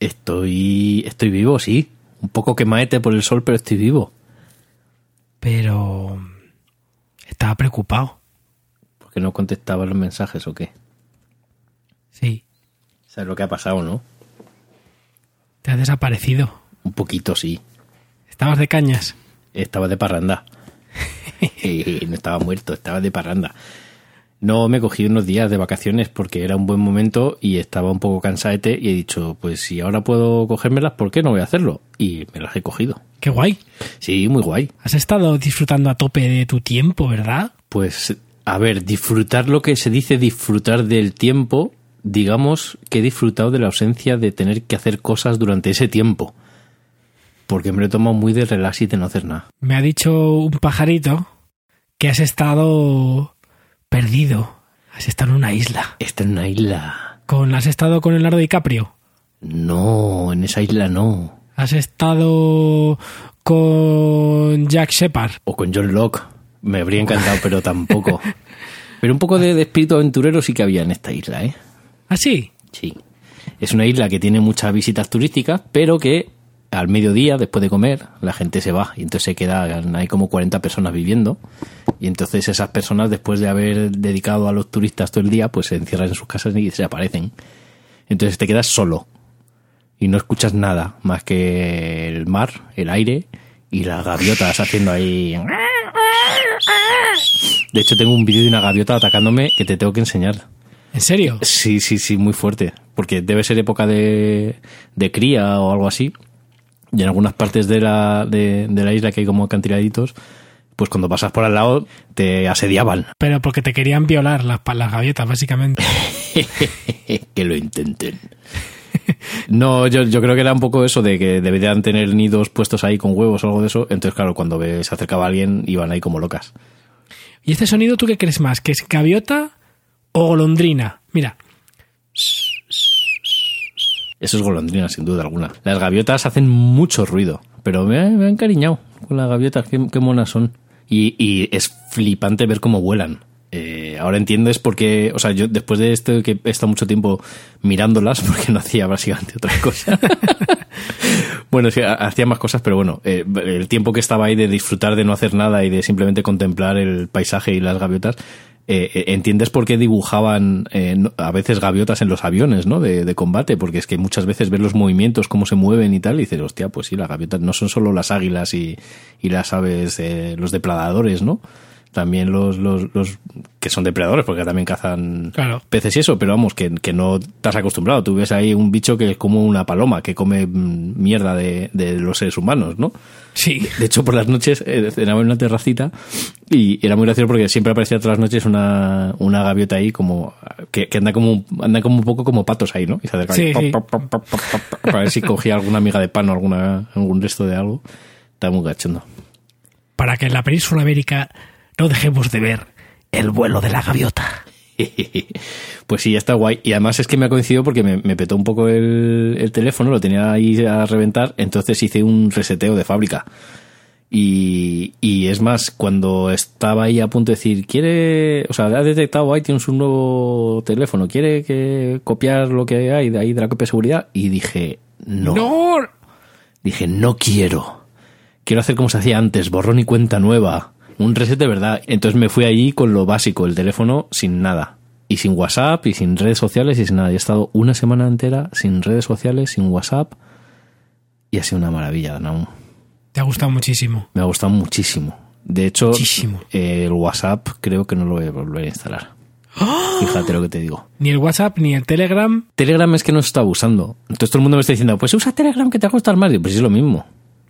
estoy, estoy vivo, sí. Un poco quemaete por el sol, pero estoy vivo. Pero... Estaba preocupado. ¿Por qué no contestaba los mensajes o qué? Sí, ¿Sabes lo que ha pasado, no? te has desaparecido. Un poquito, sí. Estabas de cañas. Estaba de parranda. y no estaba muerto, estaba de parranda. No me cogí unos días de vacaciones porque era un buen momento y estaba un poco cansaete y he dicho, pues si ahora puedo cogérmelas, ¿por qué no voy a hacerlo? Y me las he cogido. Qué guay. Sí, muy guay. Has estado disfrutando a tope de tu tiempo, ¿verdad? Pues, a ver, disfrutar lo que se dice disfrutar del tiempo, digamos que he disfrutado de la ausencia de tener que hacer cosas durante ese tiempo. Porque me lo he tomado muy de relax y de no hacer nada. Me ha dicho un pajarito que has estado perdido. Has estado en una isla. Está en una isla. Con, has estado con Leonardo DiCaprio. No, en esa isla no. Has estado con Jack Shepard. O con John Locke. Me habría encantado, pero tampoco. Pero un poco de, de espíritu aventurero sí que había en esta isla, ¿eh? ¿Ah, sí? Sí. Es una isla que tiene muchas visitas turísticas, pero que al mediodía, después de comer, la gente se va y entonces se quedan, hay como 40 personas viviendo y entonces esas personas, después de haber dedicado a los turistas todo el día, pues se encierran en sus casas y se aparecen. Entonces te quedas solo y no escuchas nada más que el mar, el aire y las gaviotas haciendo ahí... De hecho, tengo un vídeo de una gaviota atacándome que te tengo que enseñar. ¿En serio? Sí, sí, sí, muy fuerte. Porque debe ser época de, de cría o algo así. Y en algunas partes de la, de, de la isla que hay como acantiladitos, pues cuando pasas por al lado te asediaban. Pero porque te querían violar las, las gaviotas, básicamente. que lo intenten. No, yo, yo creo que era un poco eso de que deberían tener nidos puestos ahí con huevos o algo de eso. Entonces, claro, cuando se acercaba alguien, iban ahí como locas. ¿Y este sonido tú qué crees más? ¿Que es gaviota o golondrina? Mira, Eso es golondrina, sin duda alguna. Las gaviotas hacen mucho ruido, pero me, me han encariñado con las gaviotas, qué, monas son. Y, y es flipante ver cómo vuelan. Eh, ahora entiendes por qué, o sea, yo después de esto que he estado mucho tiempo mirándolas, porque no hacía básicamente otra cosa. bueno, sí, ha- hacía más cosas, pero bueno, eh, el tiempo que estaba ahí de disfrutar de no hacer nada y de simplemente contemplar el paisaje y las gaviotas, eh, eh, entiendes por qué dibujaban eh, a veces gaviotas en los aviones, ¿no? De, de combate, porque es que muchas veces ves los movimientos, cómo se mueven y tal, y dices, hostia, pues sí, las gaviotas no son solo las águilas y, y las aves, eh, los depredadores, ¿no? También los, los, los que son depredadores, porque también cazan Claro. peces y eso, pero vamos, que, que no estás acostumbrado. Tú ves ahí un bicho que es como una paloma, que come mierda de, de los seres humanos, ¿no? sí. De hecho, por las noches eh, cenaba en una terracita y era muy gracioso porque siempre aparecía todas las noches una, una gaviota ahí como que, que anda como anda como un poco como patos ahí, ¿no? Y se acerca ahí, Sí, para ver si cogía alguna miga de pan o alguna, algún resto de algo. Está muy gachondo. Para que en la península ibérica no dejemos de ver el vuelo de la gaviota. Pues sí, ya está guay. Y además es que me ha coincidido porque me, me petó un poco el, el teléfono, lo tenía ahí a reventar, entonces hice un reseteo de fábrica. Y, y es más, cuando estaba ahí a punto de decir, quiere, o sea, ha detectado ahí tienes un nuevo teléfono, quiere que copiar lo que hay de ahí de la copia de seguridad, y dije, no. ¡No! Dije, no quiero. Quiero hacer como se hacía antes, borrón y cuenta nueva. Un reset de verdad. Entonces me fui allí con lo básico, el teléfono sin nada. Y sin WhatsApp, y sin redes sociales, y sin nada. Y he estado una semana entera sin redes sociales, sin WhatsApp. Y ha sido una maravilla, Naum. Te ha gustado muchísimo. Me ha gustado muchísimo. De hecho, Muchísimo. eh, el WhatsApp creo que no lo voy a volver a instalar. Fíjate lo que te digo. Ni el WhatsApp ni el Telegram. Telegram es que no se está usando. Entonces todo el mundo me está diciendo, pues usa Telegram que te va a costar más. Y pues es lo mismo.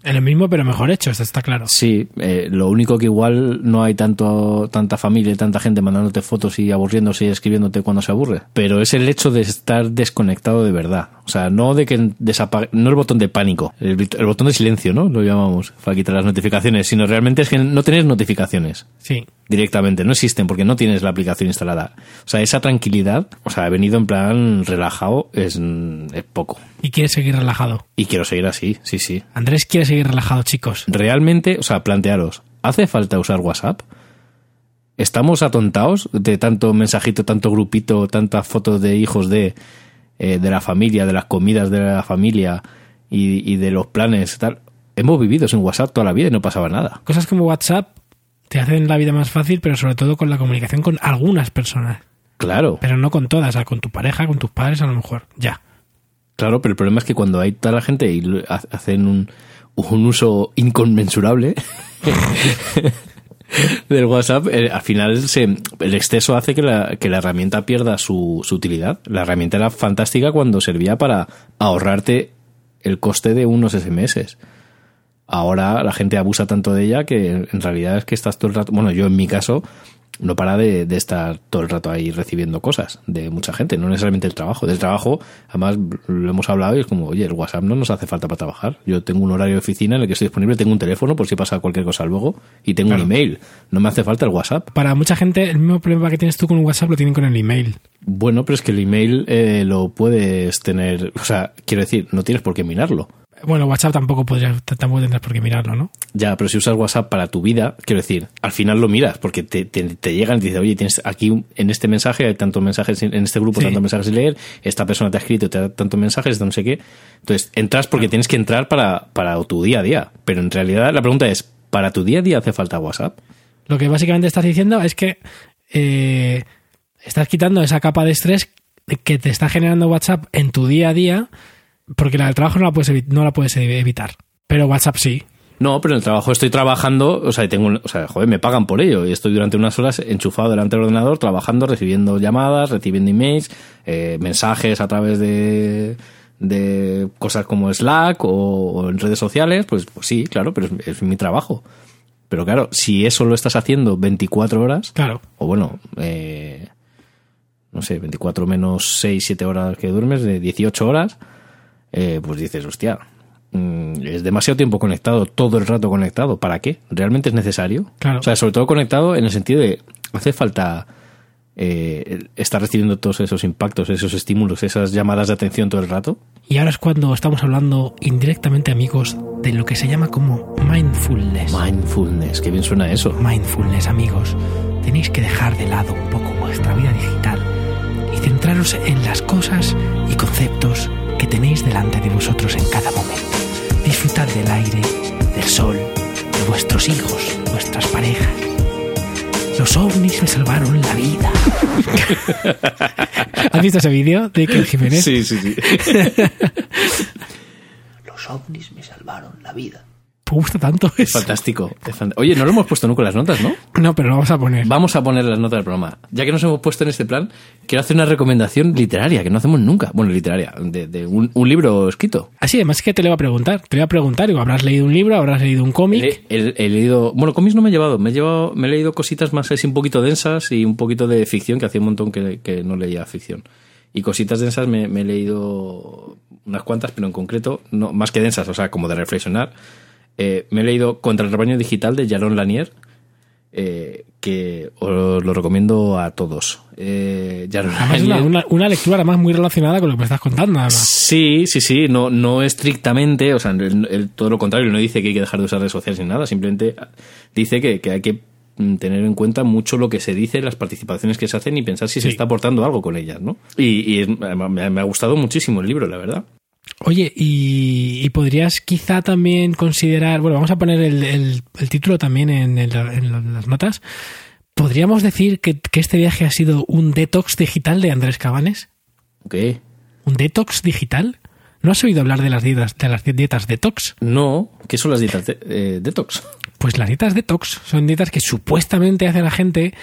Es lo mismo, pero mejor hecho, esto está claro. Sí, eh, lo único que igual no hay tanto tanta familia y tanta gente mandándote fotos y aburriéndose y escribiéndote cuando se aburre. Pero es el hecho de estar desconectado de verdad. O sea, no de que desapague, no el botón de pánico, el, el botón de silencio, ¿no? Lo llamamos, para quitar las notificaciones, sino realmente es que no tener notificaciones Sí. Directamente, no existen porque no tienes la aplicación instalada. O sea, esa tranquilidad, o sea, he venido en plan relajado, es, es poco. Y quieres seguir relajado. Y quiero seguir así, sí, sí. Andrés quiere seguir relajado, chicos. realmente, o sea, plantearos, ¿hace falta usar WhatsApp? ¿Estamos atontados de tanto mensajito, tanto grupito, tantas fotos de hijos de, eh, de la familia, de las comidas de la familia y, y de los planes tal? Hemos vivido sin WhatsApp toda la vida y no pasaba nada. Cosas como WhatsApp te hacen la vida más fácil, pero sobre todo con la comunicación con algunas personas. Claro, Pero no con todas, o sea, con tu pareja, con tus padres, a lo mejor. Ya. claro, pero el problema es que cuando hay toda la gente y hacen un, un uso inconmensurable del WhatsApp, eh, al final se, el exceso hace que la, que la herramienta pierda su, su utilidad. La herramienta era fantástica cuando servía para ahorrarte el coste de unos SMS. Ahora la gente abusa tanto de ella que en realidad es que estás todo el rato, bueno, yo en mi caso no para de, de estar todo el rato ahí recibiendo cosas de mucha gente, no necesariamente el trabajo. Del trabajo, además lo hemos hablado y es como, oye, el WhatsApp no nos hace falta para trabajar. Yo tengo un horario de oficina en el que estoy disponible, tengo un teléfono por si pasa cualquier cosa luego y tengo Claro. un email. No me hace falta el WhatsApp. Para mucha gente, el mismo problema que tienes tú con WhatsApp lo tienen con el email. Bueno, pero es que el email eh, lo puedes tener, o sea, quiero decir, no tienes por qué mirarlo. Bueno, WhatsApp tampoco podrías, tampoco tendrás por qué mirarlo, ¿no? Ya, pero si usas WhatsApp para tu vida, quiero decir, al final lo miras porque te, te, te llegan y te dicen, oye, tienes aquí en este mensaje hay tantos mensajes, en este grupo Sí. tantos mensajes sin leer, esta persona te ha escrito, te da tantos mensajes, no sé qué. Entonces, entras porque tienes que entrar para, para tu día a día. Pero en realidad la pregunta es, ¿para tu día a día hace falta WhatsApp? Lo que básicamente estás diciendo es que eh, estás quitando esa capa de estrés que te está generando WhatsApp en tu día a día, porque la del trabajo no la puedes, no la puedes evitar. Pero WhatsApp sí. No, pero en el trabajo estoy trabajando, o sea, tengo, o sea, joder, me pagan por ello y estoy durante unas horas enchufado delante del ordenador, trabajando, recibiendo llamadas, recibiendo emails, eh, mensajes a través de, de cosas como Slack o, o en redes sociales, pues, pues sí, claro, pero es, es mi trabajo. Pero claro, si eso lo estás haciendo 24 horas, Claro. o bueno, eh, no sé, 24 menos 6, 7 horas que duermes, de 18 horas, eh, pues dices, hostia, mm, es demasiado tiempo conectado, todo el rato conectado. ¿Para qué? ¿Realmente es necesario? Claro. O sea, sobre todo conectado en el sentido de, hace falta eh, estar recibiendo todos esos impactos, esos estímulos, esas llamadas de atención todo el rato. Y ahora es cuando estamos hablando indirectamente, amigos, de lo que se llama como mindfulness. Mindfulness, qué bien suena eso. mindfulness, amigos. Tenéis que dejar de lado un poco vuestra vida digital y centraros en las cosas y conceptos que tenéis delante de vosotros en cada momento. Disfrutad del aire, del sol, de vuestros hijos, vuestras parejas. Los ovnis me salvaron la vida. ¿Has visto ese vídeo de Iker Jiménez? Sí, sí, sí. Los ovnis me salvaron la vida. Me gusta tanto eso. Fantástico. es fant- Oye, no lo hemos puesto nunca las notas, ¿no? No, pero lo vamos a poner. Vamos a poner las notas del programa. Ya que nos hemos puesto en este plan, quiero hacer una recomendación literaria que no hacemos nunca. Bueno, literaria, de, de un, un libro escrito. Así, además que te le iba a preguntar. Te le iba a preguntar, digo, ¿habrás leído un libro? ¿Habrás leído un cómic? He, he- he leído, bueno, cómics no me he llevado, me he llevado, me he leído cositas más así un poquito densas y un poquito de ficción, que hacía un montón que, que no leía ficción. Y cositas densas me, me he leído unas cuantas, pero en concreto, no, más que densas, o sea, como de reflexionar. Eh, me he leído Contra el rebaño digital de Jaron Lanier, eh, que os lo recomiendo a todos. Eh, Además, una, una- una lectura además muy relacionada con lo que me estás contando. Además. Sí, sí, sí, no, no estrictamente, o sea, el- el- todo lo contrario, no dice que hay que dejar de usar redes sociales ni nada, simplemente dice que, que hay que mm, tener en cuenta mucho lo que se dice, las participaciones que se hacen y pensar si se está aportando algo con ellas, ¿no? Y, y me ha gustado muchísimo el libro, la verdad. Oye, y, y podrías quizá también considerar, bueno, vamos a poner el, el- el título también en, el- en la- las notas. ¿Podríamos decir que, que este viaje ha sido un detox digital de Andrés Cabanes? Ok. ¿Un detox digital? ¿No has oído hablar de las dietas, de las dietas detox? No, ¿qué son las dietas de- eh, detox? Pues las dietas detox son dietas que supuestamente hace la gente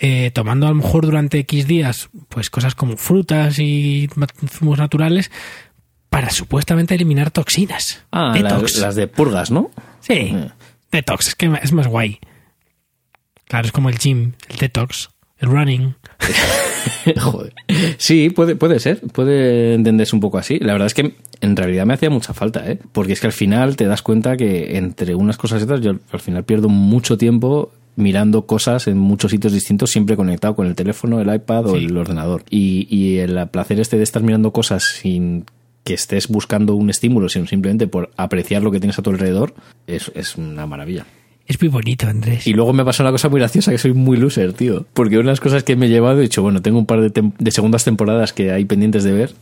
eh, tomando a lo mejor durante X días pues cosas como frutas y zumos naturales para supuestamente eliminar toxinas. Ah, detox. las, las de purgas, ¿no? Sí, Eh. detox, es que es más guay. Claro, es como el gym, el detox, el running. Joder. Sí, puede, puede ser, puede entenderse un poco así. La verdad es que en realidad me hacía mucha falta, ¿eh? Porque es que al final te das cuenta que entre unas cosas y otras, yo al final pierdo mucho tiempo mirando cosas en muchos sitios distintos, siempre conectado con el teléfono, el iPad o Sí. el ordenador. Y, y el placer este de estar mirando cosas sin que estés buscando un estímulo, sino simplemente por apreciar lo que tienes a tu alrededor, es, es una maravilla. Es muy bonito, Andrés. Y luego me pasó una cosa muy graciosa, que soy muy loser, tío. Porque una de las cosas que me he llevado, he dicho, bueno, tengo un par de, tem- de segundas temporadas que hay pendientes de ver,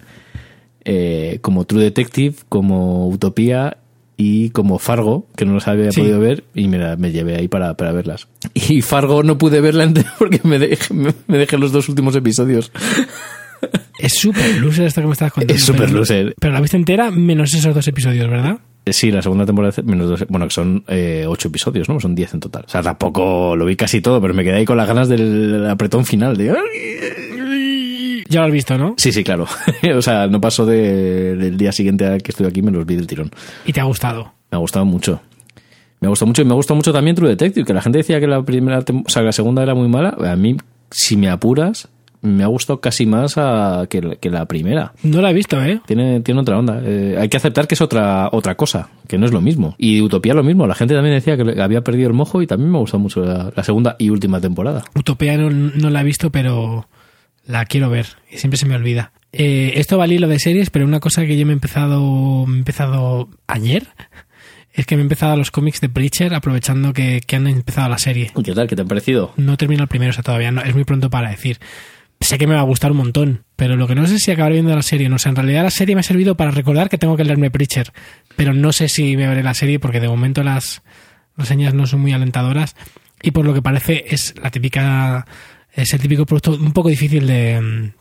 eh, como True Detective, como Utopía y como Fargo, que no los había Sí. podido ver, y mira, me llevé ahí para, para verlas. Y Fargo no pude verla entera porque me dejé, me, me dejé los dos últimos episodios. Es súper loser esto que me estás contando. Es súper loser. Pero la viste entera menos esos dos episodios, ¿verdad? Eh, Sí, la segunda temporada, menos dos, bueno, que son eh, ocho episodios, ¿no? Son diez en total. O sea, tampoco lo vi casi todo, pero me quedé ahí con las ganas del apretón final. De... Ya lo has visto, ¿no? Sí, sí, claro. o sea, no pasó de- del día siguiente a que estuve aquí, me los vi del tirón. Y te ha gustado. Me ha gustado mucho. Me ha gustado mucho y me ha gustado mucho también True Detective, que la gente decía que la primera, o sea, que la segunda era muy mala. A mí, si me apuras, me ha gustado casi más a- que, la- que la primera. No la he visto, ¿eh? Tiene, tiene otra onda. Eh, hay que aceptar que es otra, otra cosa, que no es lo mismo. Y Utopía lo mismo. La gente también decía que había perdido el mojo y también me ha gustado mucho la, la segunda y última temporada. Utopía no, no la he visto, pero la quiero ver. Y siempre se me olvida. Eh, esto va al hilo de series, pero una cosa que yo me he empezado, me he empezado ayer es que me he empezado los cómics de Preacher aprovechando que, que han empezado la serie. ¿Y ¿Qué tal? ¿Qué te ha parecido? No termino el primero, o sea, todavía no, es muy pronto para decir. Sé que me va a gustar un montón, pero lo que no sé es si acabaré viendo la serie. No sé, en realidad la serie me ha servido para recordar que tengo que leerme Preacher, pero no sé si me veré la serie porque de momento las reseñas no son muy alentadoras y por lo que parece es la típica es el típico producto un poco difícil de,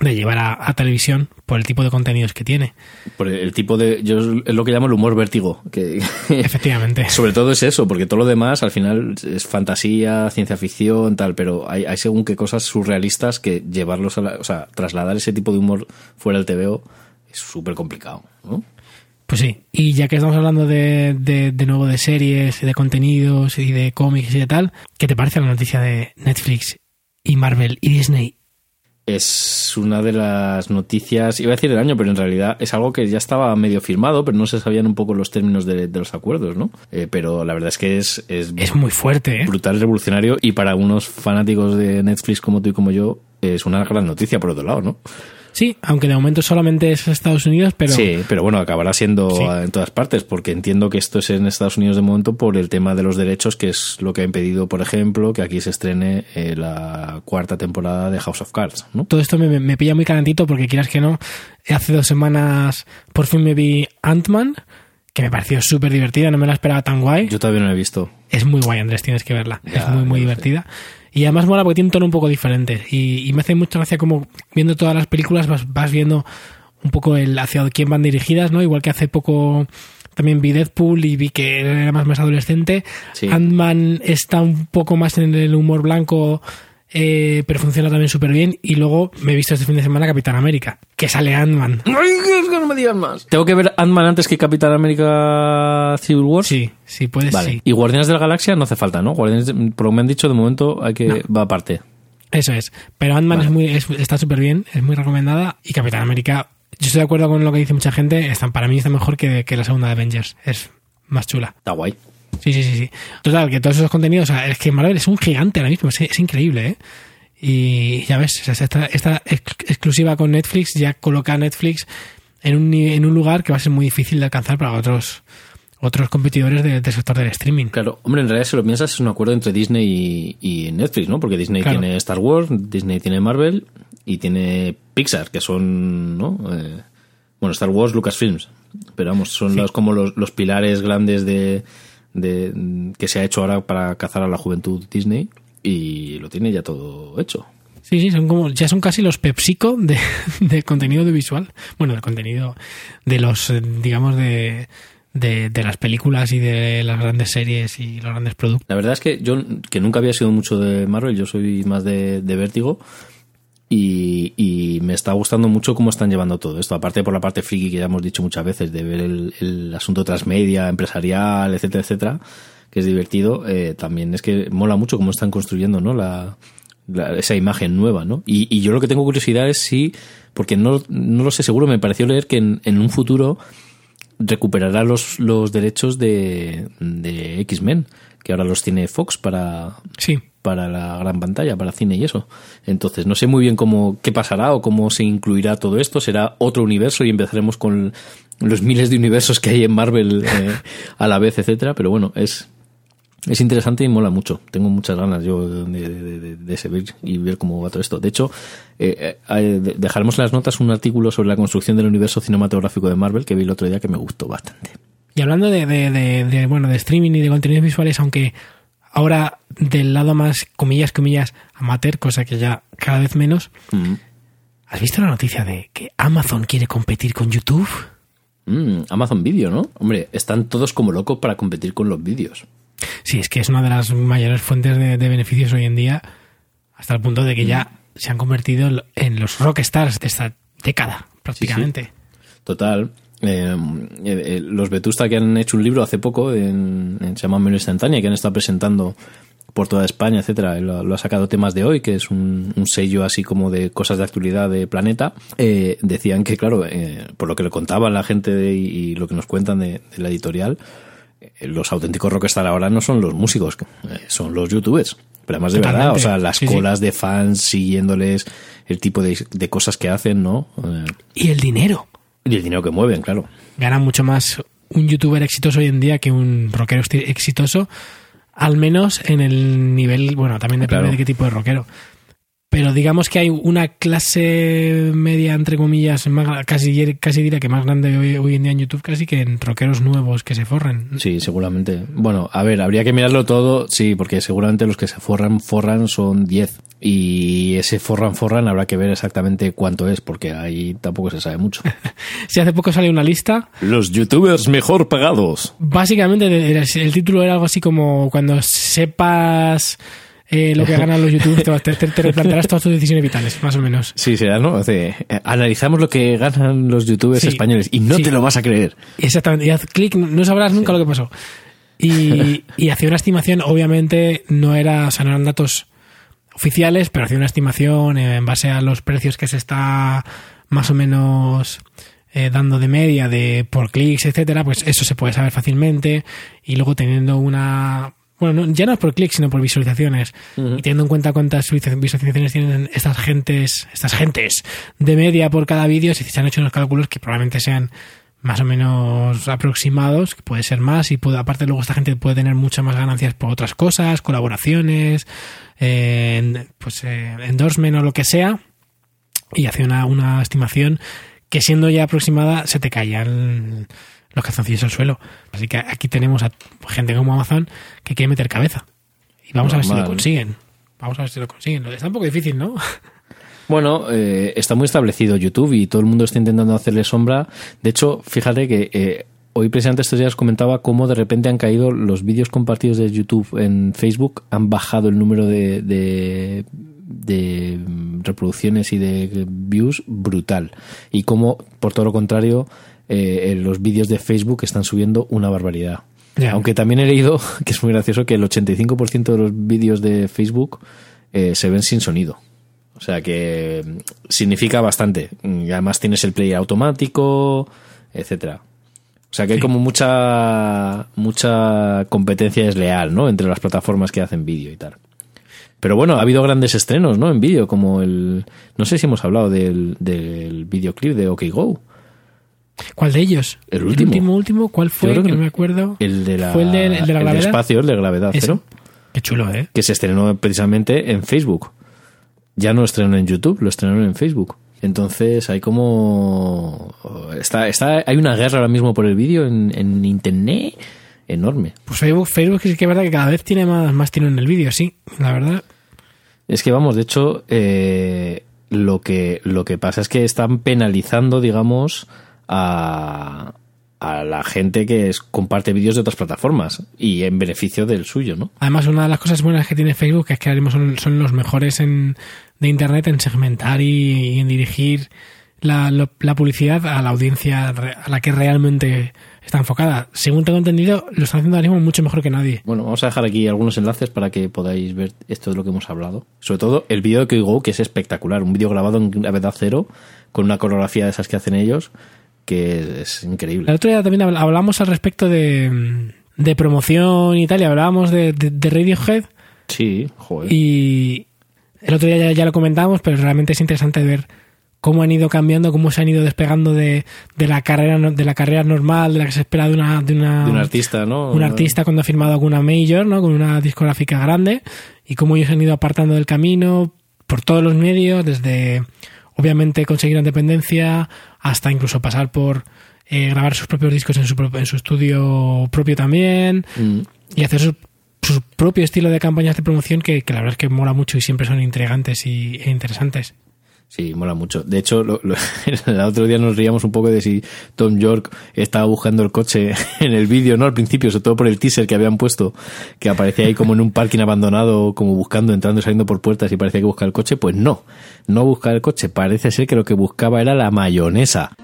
de llevar a, a televisión por el tipo de contenidos que tiene. Por el tipo de. Yo es lo que llamo el humor vértigo. Que, Efectivamente. Sobre todo es eso, porque todo lo demás al final es fantasía, ciencia ficción, tal, pero hay, hay según qué cosas surrealistas que llevarlos a la, o sea, trasladar ese tipo de humor fuera del TVO es súper complicado, ¿no? Pues sí, y ya que estamos hablando de, de, de nuevo de series, de contenidos y de cómics y de tal, ¿qué te parece la noticia de Netflix y Marvel y Disney? Es una de las noticias, iba a decir del año, pero en realidad es algo que ya estaba medio firmado, pero no se sabían un poco los términos de, de los acuerdos, ¿no? Eh, pero la verdad es que es, es, Es muy fuerte, ¿eh? brutal, revolucionario y para unos fanáticos de Netflix como tú y como yo es una gran noticia por otro lado, ¿no? Sí, aunque de momento solamente es Estados Unidos, pero sí, pero bueno, acabará siendo Sí. en todas partes, porque entiendo que esto es en Estados Unidos de momento por el tema de los derechos, que es lo que ha impedido, por ejemplo, que aquí se estrene eh, la cuarta temporada de House of Cards, ¿no? todo esto me, me pilla muy calentito porque quieras que no, hace dos semanas por fin me vi Ant-Man, que me pareció súper divertida, no me la esperaba tan guay. Yo todavía no la he visto. Es muy guay, Andrés, tienes que verla. Ya, es muy, muy divertida. Y además mola porque tiene un tono un poco diferente. Y, y me hace mucha gracia como viendo todas las películas vas, vas viendo un poco el hacia quién van dirigidas, ¿no? Igual que hace poco también vi Deadpool y vi que era más, más adolescente. Sí. Ant-Man está un poco más en el humor blanco, eh, pero funciona también súper bien. Y luego me he visto este fin de semana Capitán América, que sale Ant-Man. ¡Ay, que no me digas más! ¿Tengo que ver Ant-Man antes que Capitán América Civil War? Sí, sí, puedes, Vale. sí. Y Guardianes de la Galaxia no hace falta, ¿no? Guardianes, de- por lo que me han dicho, de momento hay que va aparte. Eso es. Pero Ant-Man es muy, es- está súper bien, es muy recomendada. Y Capitán América, yo estoy de acuerdo con lo que dice mucha gente. Está, para mí está mejor que, que la segunda de Avengers. Es más chula. Está guay. Sí, sí, sí, sí. Total, que todos esos contenidos, o sea, es que Marvel es un gigante ahora mismo, es, es increíble, ¿eh? Y ya ves, o sea, esta, esta ex- exclusiva con Netflix ya coloca a Netflix en un, en un lugar que va a ser muy difícil de alcanzar para otros otros competidores de- del sector del streaming. Claro, hombre, en realidad si lo piensas es un acuerdo entre Disney y, y Netflix, ¿no? Porque Disney Claro. tiene Star Wars, Disney tiene Marvel y tiene Pixar, que son, ¿no? Eh, bueno, Star Wars, Lucasfilms, pero vamos, son los, como los, los pilares grandes de, de que se ha hecho ahora para cazar a la juventud Disney y lo tiene ya todo hecho. Sí, sí, son como, ya son casi los PepsiCo de, del contenido audiovisual. Bueno, del contenido de los, eh, digamos, de, de, de las películas y de las grandes series y los grandes productos. La verdad es que yo, que nunca había sido mucho de Marvel, yo soy más de, de Vértigo. Y, me está gustando mucho cómo están llevando todo esto. Aparte por la parte friki que ya hemos dicho muchas veces, de ver el, asunto transmedia, empresarial, etcétera, etcétera, que es divertido. eh, también es que mola mucho cómo están construyendo, ¿no? La, la- esa imagen nueva, ¿no? Y, y yo lo que tengo curiosidad es si, porque no, no lo sé seguro, me pareció leer que en, en un futuro recuperará los, los derechos de, de X-Men, que ahora los tiene Fox para, Sí, para la gran pantalla, para cine y eso. Entonces, no sé muy bien cómo qué pasará o cómo se incluirá todo esto. Será otro universo y empezaremos con los miles de universos que hay en Marvel eh, a la vez, etcétera. Pero bueno, es Es interesante y mola mucho. Tengo muchas ganas yo de, de, de, de seguir y ver cómo va todo esto. De hecho, eh, eh, dejaremos en las notas un artículo sobre la construcción del universo cinematográfico de Marvel que vi el otro día que me gustó bastante. Y hablando de, de bueno de streaming y de contenidos visuales, aunque ahora del lado más comillas comillas amateur, cosa que ya cada vez menos. Mm. ¿Has visto la noticia de que Amazon quiere competir con YouTube? Mm, Amazon Video, ¿no? Hombre, están todos como locos para competir con los vídeos. Sí, es que es una de las mayores fuentes de, de beneficios hoy en día, hasta el punto de que ya se han convertido en los rockstars de esta década, prácticamente. Sí, sí. Total. Eh, eh, los Vetusta que han hecho un libro hace poco, en, en, se llama Memoria Instantánea, que han estado presentando por toda España, etcétera. Lo, lo, ha sacado Temas de Hoy, que es un, un, sello así como de cosas de actualidad de Planeta. Eh, decían que, claro, eh, por lo que le contaban la gente de, y lo que nos cuentan de, de la editorial, eh, los auténticos rockstars ahora no son los músicos, eh, son los youtubers. Pero además de Totalmente. verdad, o sea, las sí, colas sí. de fans siguiéndoles, el tipo de, de cosas que hacen, ¿no? Eh, y el dinero. Y el dinero que mueven, claro. Gana mucho más un youtuber exitoso hoy en día que un rockero exitoso, al menos en el nivel, bueno, también depende claro. de qué tipo de rockero. Pero digamos que hay una clase media, entre comillas, más, casi, casi diría que más grande hoy, hoy, en día en YouTube, casi que en rockeros nuevos que se forren. Sí, seguramente. Bueno, a ver, habría que mirarlo todo, sí, porque seguramente los que se forran, forran son 10. Y ese forran, forran, habrá que ver exactamente cuánto es, porque ahí tampoco se sabe mucho. sí, hace poco salió una lista. Los youtubers mejor pagados. Básicamente, el título era algo así como cuando sepas eh, lo que ganan los youtubers, te, te, te, replantearás todas tus decisiones vitales, más o menos. Sí, será, ¿no? O sea, analizamos lo que ganan los youtubers sí, españoles y no sí. te lo vas a creer. Exactamente, y haz clic, no sabrás nunca sí. lo que pasó. Y, y hacía una estimación, obviamente no era, o sea, no eran datos oficiales, pero hacía una estimación en base a los precios que se está más o menos eh, dando de media de por clics, etcétera, pues eso se puede saber fácilmente y luego teniendo una bueno, no, ya no es por clics, sino por visualizaciones. Uh -huh. Y teniendo en cuenta cuántas visualizaciones tienen estas gentes, estas gentes de media por cada vídeo, si se han hecho unos cálculos que probablemente sean más o menos aproximados, que puede ser más, y puede, aparte luego esta gente puede tener muchas más ganancias por otras cosas, colaboraciones, eh, pues eh, endorsement o lo que sea, y hace una, una estimación que siendo ya aproximada se te caían los calzoncillos al suelo. Así que aquí tenemos a gente como Amazon que quiere meter cabeza. Y vamos Normal. a ver si lo consiguen. Vamos a ver si lo consiguen. Está un poco difícil, ¿no? Bueno, eh, está muy establecido YouTube y todo el mundo está intentando hacerle sombra. De hecho, fíjate que eh, hoy precisamente estos días comentaba cómo de repente han caído los vídeos compartidos de YouTube en Facebook, han bajado el número de, de, de reproducciones y de views brutal. Y cómo, por todo lo contrario, eh, los vídeos de Facebook están subiendo una barbaridad. Yeah. Aunque también he leído, que es muy gracioso, que el 85% de los vídeos de Facebook eh, se ven sin sonido. O sea que significa bastante. Y además tienes el play automático, etcétera. O sea que sí. hay como mucha mucha competencia desleal, ¿no? Entre las plataformas que hacen vídeo y tal. Pero bueno, ha habido grandes estrenos, ¿no? En vídeo, como el... No sé si hemos hablado del, del videoclip de OK Go. ¿Cuál de ellos? El último. ¿El último, último? ¿Cuál fue? Que, que no me acuerdo. El de la, ¿Fue el de, el de la gravedad? El de espacio, el de gravedad Eso. cero. Qué chulo, ¿eh? Que se estrenó precisamente en Facebook. Ya no lo estrenó en YouTube, lo estrenaron en Facebook. Entonces hay como... Está, está, hay una guerra ahora mismo por el vídeo en, en Internet enorme. Pues Facebook, Facebook sí que es verdad que cada vez tiene más, más tiro en el vídeo, sí, la verdad. Es que vamos, de hecho, eh, lo, que, lo que pasa es que están penalizando, digamos, a, a la gente que es, comparte vídeos de otras plataformas y en beneficio del suyo, ¿no? Además, una de las cosas buenas que tiene Facebook es que ahora mismo son, son los mejores en, de Internet en segmentar y, y en dirigir la, lo, la, publicidad a la audiencia a la que realmente está enfocada. Según tengo entendido, lo están haciendo ahora mismo mucho mejor que nadie. Bueno, vamos a dejar aquí algunos enlaces para que podáis ver esto de lo que hemos hablado. Sobre todo el vídeo de Go, que es espectacular. Un vídeo grabado en gravedad cero, con una coreografía de esas que hacen ellos, que es increíble. El otro día también hablamos al respecto de, de promoción y tal, y hablábamos de, de, de Radiohead. Sí, joder. Y el otro día ya, ya lo comentábamos, pero realmente es interesante ver cómo han ido cambiando, cómo se han ido despegando de, de la carrera de la carrera normal, de la que se espera de una, de una, De un artista, ¿no? un artista cuando ha firmado alguna major, ¿no? Con una discográfica grande y cómo ellos han ido apartando del camino por todos los medios, desde obviamente conseguir la independencia hasta incluso pasar por eh, grabar sus propios discos en su, en su estudio propio también Mm. y hacer su, su propio estilo de campañas de promoción que, que la verdad es que mola mucho y siempre son intrigantes y, e interesantes. Sí, mola mucho. De hecho, lo- el otro día nos reíamos un poco de si Tom York estaba buscando el coche en el vídeo, ¿no? Al principio, sobre todo por el teaser que habían puesto, que aparecía ahí como en un parking abandonado, como buscando, entrando y saliendo por puertas y parecía que buscaba el coche. Pues no, no buscaba el coche. Parece ser que lo que buscaba era la mayonesa.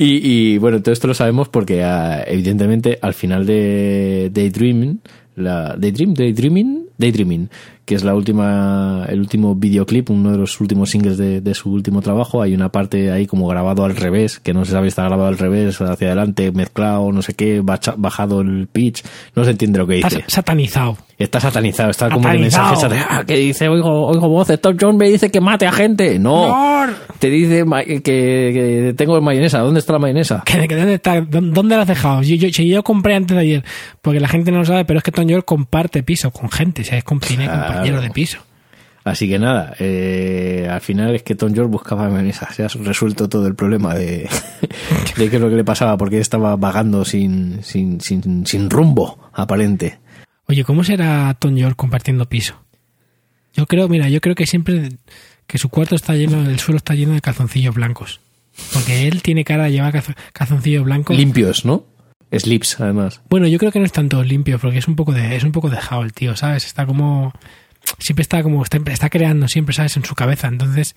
Y, y, bueno, todo esto lo sabemos porque ah, evidentemente al final de Daydreaming, la Daydream, Daydreaming, Daydreaming, que es la última, el último videoclip, uno de los últimos singles de, de su último trabajo, hay una parte ahí como grabado al revés, que no se sabe si está grabado al revés, hacia adelante, mezclado, no sé qué, bajado el pitch, no se entiende lo que Está dice. satanizado. Está satanizado, está como de Satanizado. mensajes de, ah, que dice, oigo, oigo voces, Tom Jones me dice que mate a gente. No, ¡No! te dice que, que tengo mayonesa, ¿dónde está la mayonesa? ¿Que- que ¿Dónde, está? ¿Dó- ¿Dónde lo has dejado? Yo, yo, yo compré antes de ayer, porque la gente no lo sabe, pero es que Tom York comparte piso con gente, o sea, es con, tiene Claro. compañero de piso. Así que nada, eh, al final es que Tom York buscaba mayonesa. Se ha resuelto todo el problema de, de qué es lo que le pasaba, porque estaba vagando sin, sin, sin, sin rumbo aparente. Oye, ¿cómo será Tom York compartiendo piso? Yo creo, mira, yo creo que siempre que su cuarto está lleno, el suelo está lleno de calzoncillos blancos. Porque él tiene cara de llevar calzo- calzoncillos blancos. Limpios, ¿no? Slips, además. Bueno, yo creo que no están todos limpios, porque es un poco de, es un poco dejado el tío, ¿sabes? Está como. Siempre está como. Está, está creando siempre, ¿sabes? En su cabeza. Entonces.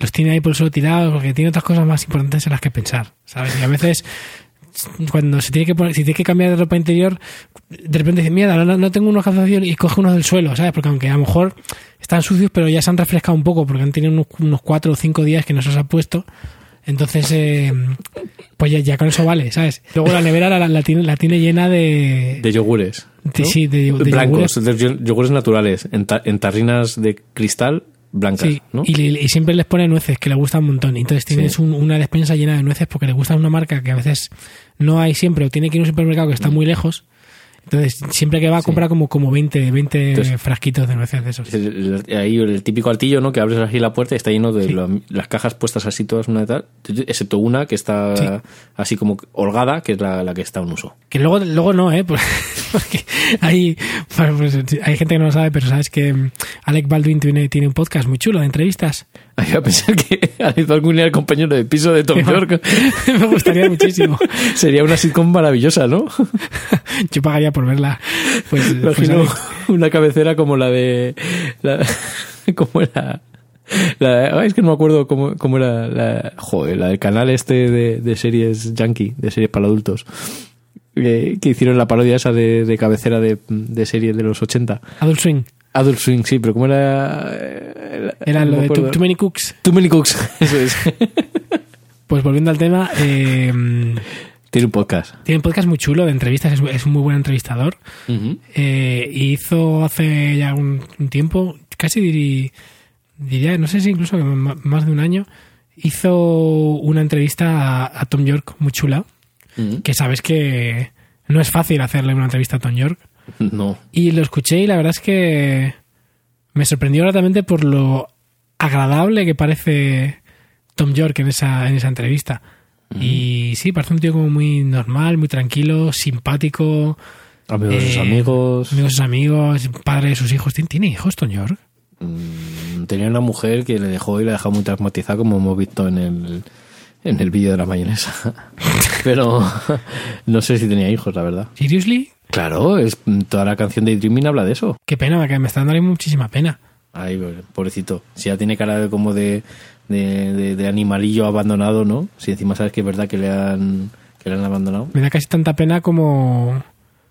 Los tiene ahí por suelo tirados, porque tiene otras cosas más importantes en las que pensar, ¿sabes? Y a veces. Cuando se tiene que poner, si tiene que cambiar de ropa interior, de repente dice, mierda, no, no tengo unos calzoncillos y coge unos del suelo, ¿sabes? Porque aunque a lo mejor están sucios, pero ya se han refrescado un poco, porque han tenido unos, unos cuatro o cinco días que no se los ha puesto. Entonces, eh, pues ya, ya con eso vale, ¿sabes? Luego la nevera la, la tiene, la tiene llena de... De yogures. de- sí, de, de Blancos, yogures. de yo- yogures naturales, en, ta- en tarrinas de cristal blancas, Sí, ¿no? y, y siempre les pone nueces, que le gustan un montón. Entonces tienes Sí. un- una despensa llena de nueces porque le gusta una marca que a veces no hay siempre o tiene que ir a un supermercado que Mm. está muy lejos. Entonces, siempre que va a comprar como, como 20, 20 Entonces- frasquitos de nueces de esos. Es el- el- ahí el típico altillo, ¿no? Que abres así la puerta y está lleno de lo- las cajas puestas así todas una de tal, excepto una que está Sí. así como holgada, que es la, la que está en uso. Que luego, luego no, ¿eh? Porque hay, pues, hay gente que no lo sabe, pero sabes que mm, Alec Baldwin tiene, tiene un podcast muy chulo de entrevistas. A pensar que Alex Baldwin era el compañero de piso de Tom York. Me gustaría muchísimo. Sería una sitcom maravillosa, ¿no? Yo pagaría por verla. Pues, pues, Imagino una cabecera como la de... La, como era... La, es que no me acuerdo cómo, cómo era la, joder, la del canal este de, de series yankee, de series para adultos, eh, que hicieron la parodia esa de, de cabecera de, de serie de los 80. Adult Swing. Adult Swing, sí, pero ¿cómo era? Eh, Era no lo de. Too, Too Many Cooks. Too Many Cooks, eso es. Pues volviendo al tema, eh, Tiene un podcast. tiene un podcast muy chulo de entrevistas, es, es un muy buen entrevistador. Eh, hizo hace ya un, un tiempo, casi diri- diría, no sé si incluso más de un año, hizo una entrevista a, a Tom York muy chula, que sabes que no es fácil hacerle una entrevista a Tom York. No. Y lo escuché y la verdad es que me sorprendió gratamente por lo agradable que parece Tom York en esa, en esa entrevista. Y sí, parece un tío como muy normal, muy tranquilo, simpático. Amigos de sus eh, amigos. Amigos de sus amigos, padre de sus hijos. ¿Tiene, tiene hijos Tom York? Mm, Tenía una mujer que le dejó y la dejó muy traumatizada, como hemos visto en el, en el vídeo de la mayonesa. Pero no sé si tenía hijos, la verdad. ¿Seriously? Claro, es, toda la canción de Dreaming habla de eso. Qué pena, que me está dando muchísima pena. Ay, pobrecito. Si ya tiene cara de como de, de, de- de animalillo abandonado, ¿no? Si encima sabes que es verdad que le han, que le han abandonado. Me da casi tanta pena como,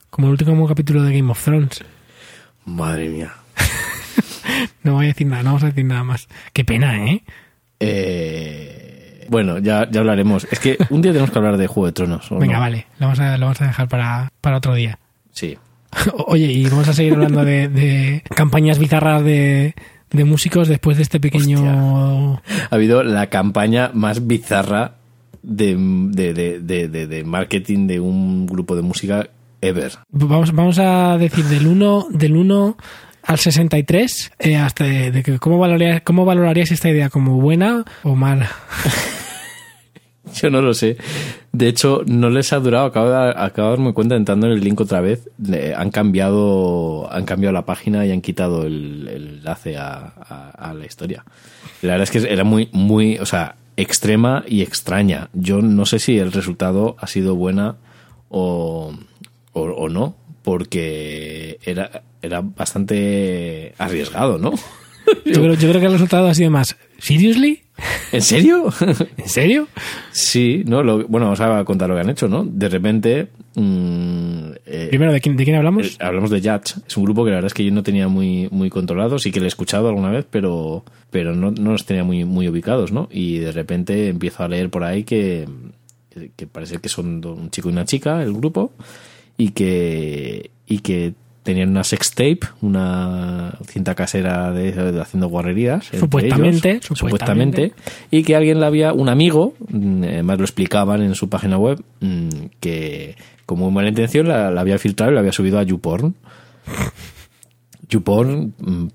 como el último capítulo de Game of Thrones. Madre mía. No voy a decir nada, no vamos a decir nada más. Qué pena, ¿eh? Eh, bueno, ya, ya hablaremos. Es que un día tenemos que hablar de Juego de Tronos. ¿o Venga, no? vale, lo vamos a, lo vamos a dejar para, para otro día. Sí. Oye, y vamos a seguir hablando de, de campañas bizarras de, de músicos después de este pequeño... Ha habido la campaña más bizarra de, marketing de un grupo de música ever. Vamos, vamos a decir del 1 del 1 al 63, eh, hasta de, de que cómo, valorarías, cómo valorarías esta idea, como buena o mala. Yo no lo sé. De hecho, no les ha durado. Acabo de, acabo de darme cuenta entrando en el link otra vez. han cambiado han cambiado la página y han quitado el, enlace a, la historia. La verdad es que era muy, muy, o sea, extrema y extraña. Yo no sé si el resultado ha sido buena o, o, o no, porque era, era bastante arriesgado, ¿no? Yo creo, yo creo que el resultado ha sido más. ¿Seriously? ¿En serio? ¿En serio? Sí, no, lo, bueno, vamos a contar lo que han hecho, ¿no? De repente, mm, eh, Primero, ¿de quién, de quién hablamos? eh, hablamos de Judge. Es un grupo que la verdad es que yo no tenía muy, muy controlado, sí que lo he escuchado alguna vez, pero, pero no, no los tenía muy, muy ubicados, ¿no? Y de repente empiezo a leer por ahí que, que parece que son un chico y una chica, el grupo, y que, y que tenían una sextape, una cinta casera de, de haciendo guarrerías. Supuestamente, ellos, supuestamente. supuestamente, y que alguien la había, un amigo, mm, además lo explicaban en su página web, mm, que con muy buena intención la, la había filtrado y la había subido a YouPorn. YouPorn, mm, mm,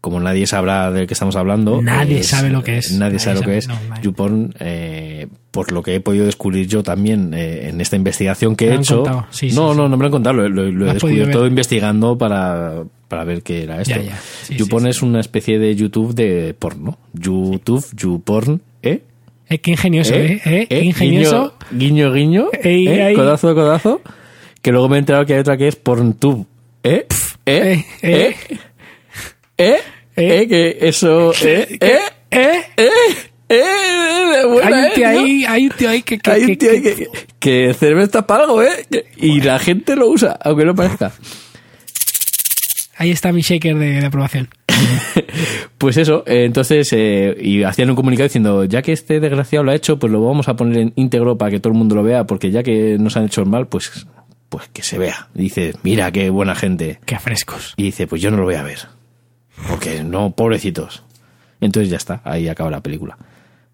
como nadie sabrá de qué estamos hablando. Nadie sabe lo que es. Nadie, Nadie sabe lo que es. no. YouPorn, eh, por lo que he podido descubrir yo también eh, en esta investigación que Me he hecho. Sí, sí, no, sí. no, no me lo han contado, lo, lo- lo Lo he descubierto investigando para, para ver qué era esto. Ya, YouPorn es una especie de YouTube de porno. YouTube, YouPorn, ¿eh? Eh, qué ingenioso, ¿eh? ¿Eh? Qué ingenioso. Guiño, guiño, guiño. Ey, ¿eh? Codazo, codazo. Que luego me he enterado que hay otra que es PornTube. ¿Eh? ¿Eh? Eh, ¿Eh? eh. ¿Eh? ¿Eh? Que eso... ¿Eh? ¿Eh? ¿Eh? ¿Eh? ¿Eh? Hay un ¿eh, tío ahí, hay un tío ahí que... que- Hay un que- tío ahí que- que, está para algo, ¿eh? Y la gente lo usa, aunque no parezca. Ahí está mi shaker de, de aprobación. Pues eso, eh, entonces, eh, y hacían un comunicado diciendo, ya que este desgraciado lo ha hecho, pues lo vamos a poner en íntegro para que todo el mundo lo vea, porque ya que nos han hecho el mal, pues, pues que se vea. Dice, mira qué buena gente. Qué frescos. Y dice, pues yo no lo voy a ver. Porque no, pobrecitos. Entonces ya está, ahí acaba la película.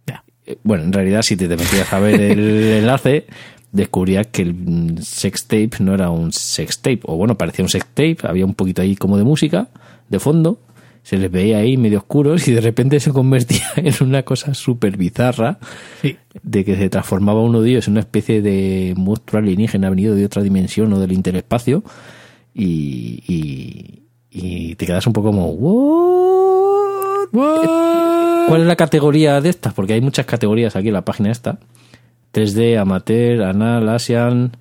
Ya. Eh, Bueno, en realidad, si te metías a ver el enlace, descubrías que el sextape no era un sextape. O bueno, parecía un sextape, había un poquito ahí como de música, de fondo. Se les veía ahí medio oscuros y de repente se convertía en una cosa súper bizarra Sí. de que se transformaba uno de ellos en una especie de monstruo alienígena venido de otra dimensión o del interespacio y, y, y te quedas un poco como ¿What? What? ¿Cuál es la categoría de estas? Porque hay muchas categorías aquí en la página esta. 3D, amateur, anal, asian,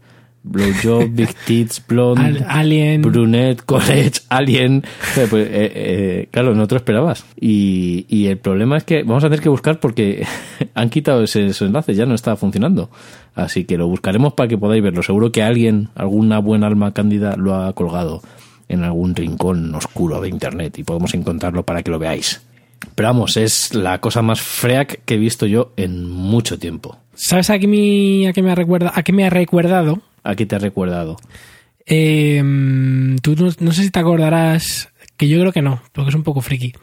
blowjob, big tits, blonde, Al- alien. brunette, college, alien. Pues, eh, eh, claro, no te lo esperabas. Y, y el problema es que vamos a tener que buscar porque han quitado ese, ese enlace, ya no está funcionando. Así que lo buscaremos para que podáis verlo. Seguro que alguien, alguna buena alma cándida, lo ha colgado en algún rincón oscuro de internet y podemos encontrarlo para que lo veáis. Pero vamos, es la cosa más freak que he visto yo en mucho tiempo. ¿Sabes a qué, me, a qué me ha recuerda, a qué me ha recuerdado? Aquí te he recordado. Eh, tú no, no sé si te acordarás, que yo creo que no, porque es un poco friki.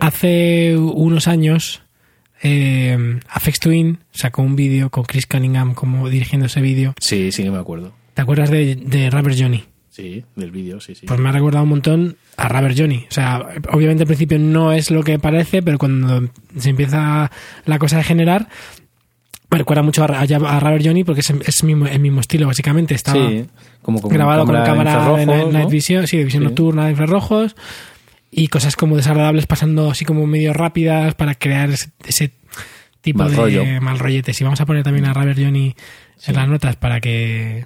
Hace unos años, eh, Afex Twin sacó un vídeo con Chris Cunningham como dirigiendo ese vídeo. Sí, sí que me acuerdo. ¿Te acuerdas de, de Rubber Johnny? Sí, del vídeo, sí, sí. Pues me ha recordado un montón a Rubber Johnny. O sea, obviamente al principio no es lo que parece, pero cuando se empieza la cosa a generar, me recuerda mucho a, a, a Rubber Johnny porque es, mismo, el mismo estilo, básicamente. Estaba Sí, como con grabado con cámara de night, ¿no? vision, sí, de visión Sí. nocturna, de infrarrojos, y cosas como desagradables pasando así como medio rápidas para crear ese, ese tipo Mal de rollo. mal rollete. Si vamos a poner también a Rubber Johnny en las notas para que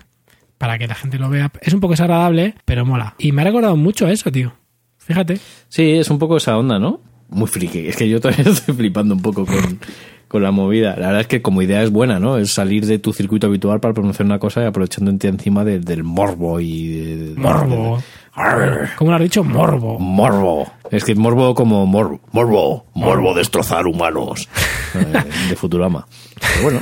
para que la gente lo vea. Es un poco desagradable, pero mola. Y me ha recordado mucho a eso, tío. Fíjate. Sí, es un poco esa onda, ¿no? Muy friki. Es que yo todavía estoy flipando un poco con, con la movida. La verdad es que como idea es buena, ¿no? Es salir de tu circuito habitual para pronunciar una cosa y aprovechándote encima de- del morbo y... de- Morbo. ¿Cómo lo has dicho? Morbo. Morbo. Es que morbo como morbo. Morbo. Morbo destrozar humanos. Eh, de Futurama. Pero bueno.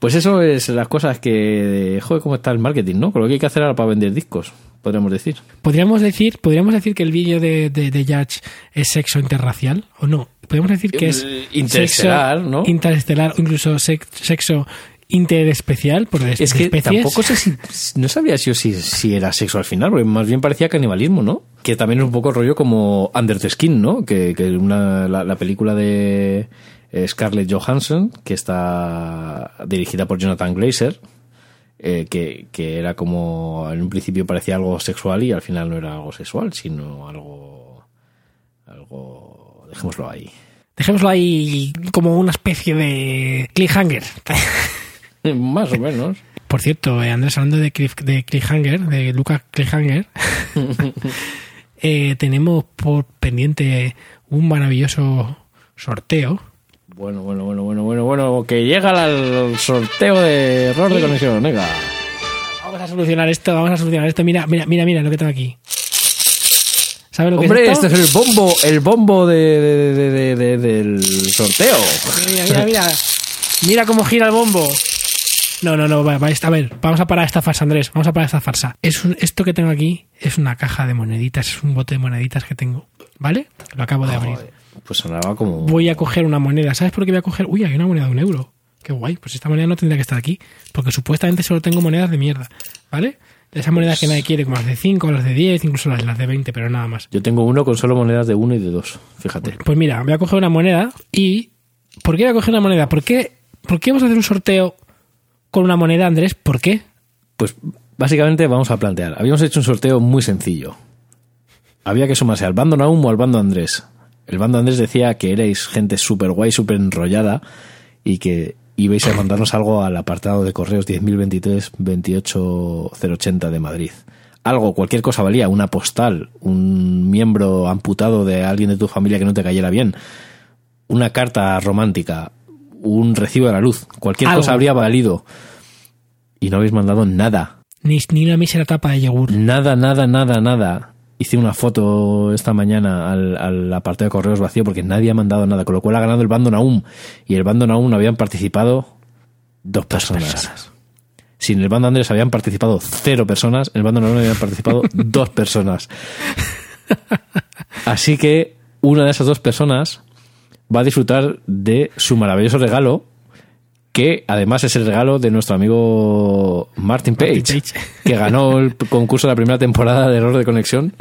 Pues eso es las cosas que... Joder, cómo está el marketing, ¿no? Con lo que hay que hacer ahora para vender discos. podríamos decir. ¿Podríamos decir, podríamos decir que el vídeo de, de, de Judge es sexo interracial o no? Podríamos decir que es Eh, interestelar, sexo ¿no? Interestelar o incluso sex- sexo interespecial por Es que especies. tampoco sé si. No sabía si, si, si era sexo al final, porque más bien parecía canibalismo, ¿no? Que también es un poco rollo como Under the Skin, ¿no? Que, que una, la, la película de eh, Scarlett Johansson, que está dirigida por Jonathan Glazer, eh, que, que era como. En un principio parecía algo sexual y al final no era algo sexual, sino algo. Algo. Dejémoslo ahí. Dejémoslo ahí como una especie de cliffhanger. Más o menos. Por cierto, eh, Andrés, hablando de, cliff, de cliffhanger, de Lucas Cliffhanger, eh, tenemos por pendiente un maravilloso sorteo. Bueno, bueno, bueno, bueno, bueno, bueno, que llega al sorteo de error de conexión, venga. Vamos a solucionar esto, vamos a solucionar esto. Mira, mira, mira, mira lo que tengo aquí. ¿Sabes lo que Hombre, es este es el bombo, el bombo de, de- de- de- de- del sorteo. Mira, mira, mira. Mira cómo gira el bombo. No, no, no, va, va, a ver, vamos a parar esta farsa, Andrés, vamos a parar esta farsa. Es un- esto que tengo aquí es una caja de moneditas, es un bote de moneditas que tengo, ¿vale? Lo acabo de abrir. Pues sonaba como... Voy a coger una moneda, ¿sabes por qué voy a coger? Uy, hay una moneda de un euro. Qué guay, pues esta moneda no tendría que estar aquí, porque supuestamente solo tengo monedas de mierda, ¿vale? De esas monedas que nadie quiere, como las de 5, las de 10, incluso las, las de 20, pero nada más. Yo tengo uno con solo monedas de uno y de dos, fíjate. Pues mira, voy a coger una moneda y... ¿Por qué voy a coger una moneda? ¿Por qué, ¿Por qué vamos a hacer un sorteo con una moneda, Andrés? ¿Por qué? Pues básicamente vamos a plantear. Habíamos hecho un sorteo muy sencillo. Había que sumarse al bando Naum o al bando Andrés. El bando Andrés decía que erais gente súper guay, súper enrollada y que ibais a mandarnos algo al apartado de correos 10.023 28080 de Madrid. Algo, cualquier cosa valía, una postal, un miembro amputado de alguien de tu familia que no te cayera bien, una carta romántica, un recibo de la luz, cualquier Algo. cosa habría valido. Y no habéis mandado nada. Ni, ni una mísera tapa de yogur. Nada, nada, nada, nada. Hice una foto esta mañana al, al apartado de correos vacío porque nadie ha mandado nada, con lo cual ha ganado el bando Naum. Y el bando Naum habían participado dos personas. personas. Si en el bando Andrés habían participado cero personas, en el bando Naum habían participado dos personas. Así que una de esas dos personas va a disfrutar de su maravilloso regalo, que además es el regalo de nuestro amigo Martin Page, Martin Page. que ganó el concurso de la primera temporada de Error de Conexión,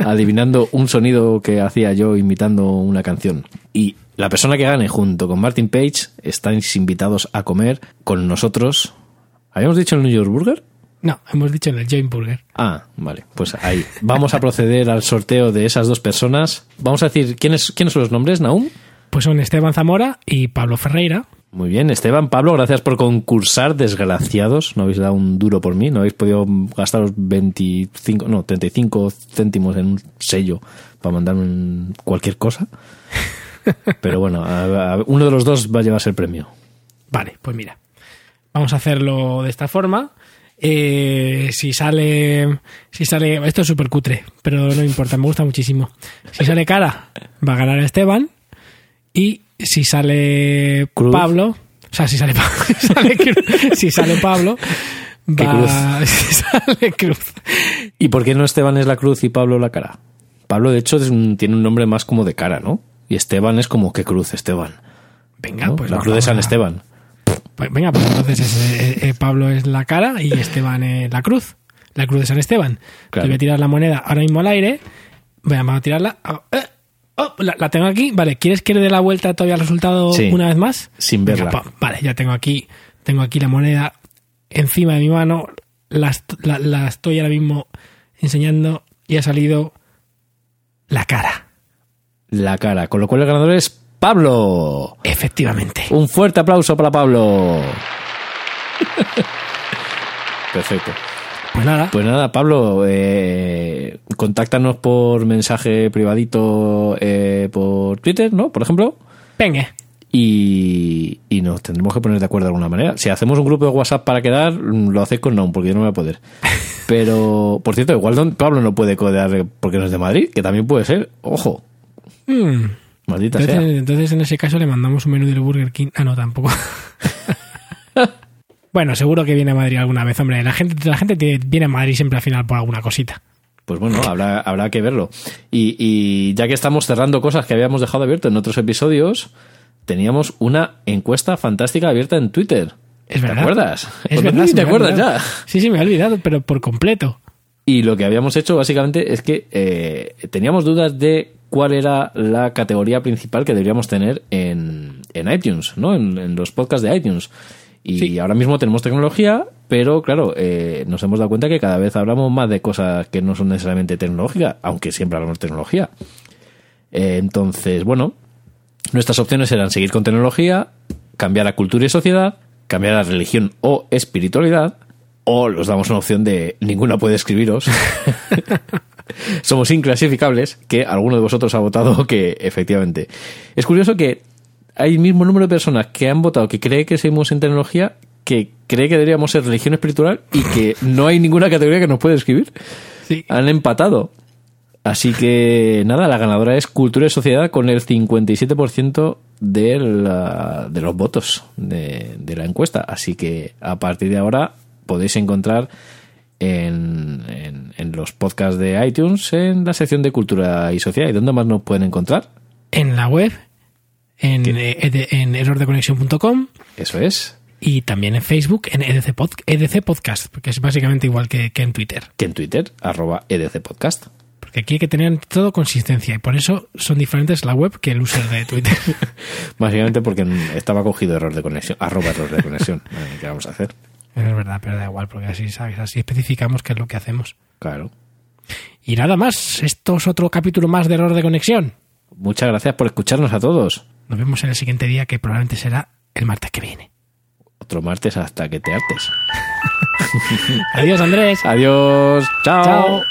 adivinando un sonido que hacía yo imitando una canción. Y la persona que gane junto con Martin Page estáis invitados a comer con nosotros. ¿Habíamos dicho el New York Burger? No, hemos dicho en el Joint Burger. Ah, vale, pues ahí. Vamos a proceder al sorteo de esas dos personas. Vamos a decir, ¿quiénes, quiénes son los nombres, Naum? Pues son Esteban Zamora y Pablo Ferreira. Muy bien, Esteban, Pablo, gracias por concursar, desgraciados. No habéis dado un duro por mí, no habéis podido gastaros 25, no, 35 céntimos en un sello para mandarme un- cualquier cosa. Pero bueno, a- a- uno de los dos va a llevarse el premio. Vale, pues mira. Vamos a hacerlo de esta forma. Eh, si sale. Si sale. Esto es súper cutre, pero no importa, me gusta muchísimo. Si sale cara, va a ganar Esteban. Y si sale Cruz. Pablo. O sea, si sale, si sale, Cruz- si sale Pablo. ¿Qué Va, si sale Cruz. ¿Y por qué no Esteban es la cruz y Pablo la cara? Pablo, de hecho, un- tiene un nombre más como de cara, ¿no? Y Esteban es como que cruz, Esteban. Venga, ¿no? pues la cruz de San a- Esteban. Pues venga, pues entonces es, eh, eh, Pablo es la cara y Esteban es la cruz. La cruz de San Esteban. Claro. Voy a tirar la moneda ahora mismo al aire. Voy a, vamos a tirarla. Ah, eh, oh, la, la tengo aquí. Vale, ¿quieres que le dé la vuelta todavía al resultado Sí. una vez más? Sin verla. vale, ya tengo aquí, tengo aquí la moneda encima de mi mano. La, la- la estoy ahora mismo enseñando y ha salido la cara. La cara. Con lo cual el ganador es Pablo. Efectivamente. Un fuerte aplauso para Pablo. Perfecto. Pues nada, Pues nada, Pablo, eh, contáctanos por mensaje privadito eh, por Twitter, ¿no? Por ejemplo. venga. Y, y nos tendremos que poner de acuerdo de alguna manera. Si hacemos un grupo de WhatsApp para quedar, mm, lo hacéis con Naum, porque yo no voy a poder. Pero, por cierto, igual don Pablo no puede quedar porque no es de Madrid, que también puede ser. Ojo, Mm. maldita Entonces, sea. entonces, en ese caso le mandamos un menú del Burger King. Ah, no, tampoco. Bueno, seguro que viene a Madrid alguna vez, hombre. La gente, la gente viene a Madrid siempre al final por alguna cosita. Pues bueno, habrá, habrá que verlo. Y, y ya que estamos cerrando cosas que habíamos dejado abierto en otros episodios, teníamos una encuesta fantástica abierta en Twitter. Es verdad. ¿Te acuerdas? Es Pues verdad. se te acuerdas olvidado. ya. Sí, sí, me he olvidado, pero por completo. Y lo que habíamos hecho básicamente es que eh, teníamos dudas de cuál era la categoría principal que deberíamos tener en, en iTunes, ¿no? En, en los podcasts de iTunes. Y Sí. ahora mismo tenemos tecnología, pero claro, eh, nos hemos dado cuenta que cada vez hablamos más de cosas que no son necesariamente tecnológicas, aunque siempre hablamos de tecnología. Eh, entonces, bueno, nuestras opciones eran seguir con tecnología, cambiar a cultura y sociedad, cambiar a religión o espiritualidad, o os damos una opción de ninguna puede escribiros. Somos inclasificables, que alguno de vosotros ha votado que efectivamente. Es curioso que hay el mismo número de personas que han votado que cree que seguimos en tecnología que cree que deberíamos ser religión espiritual y que no hay ninguna categoría que nos puede escribir. Sí. Han empatado. Así que nada, la ganadora es Cultura y Sociedad con el 57% de, la- de los votos de, de la encuesta. Así que a partir de ahora podéis encontrar en, en- en los podcasts de iTunes en la sección de Cultura y Sociedad. ¿Y dónde más nos pueden encontrar? En la web, en, eh, en errordeconexión.com Eso es. y también en Facebook, en EDC, Pod- EDC Podcast, porque es básicamente igual que, que en Twitter. Que en Twitter, arroba EDC Podcast. Porque aquí hay que tener todo consistencia y por eso son diferentes la web que el user de Twitter. Básicamente porque estaba cogido error de conexión, arroba error de conexión. Eh, ¿Qué vamos a hacer? es verdad, pero da igual, porque así, ¿sabes? así especificamos qué es lo que hacemos. Claro. Y nada más, esto es otro capítulo más de error de conexión. Muchas gracias por escucharnos a todos. Nos vemos en el siguiente día, que probablemente será el martes que viene. Otro martes hasta que te hartes. Adiós, Andrés. Adiós. Chao. Chao.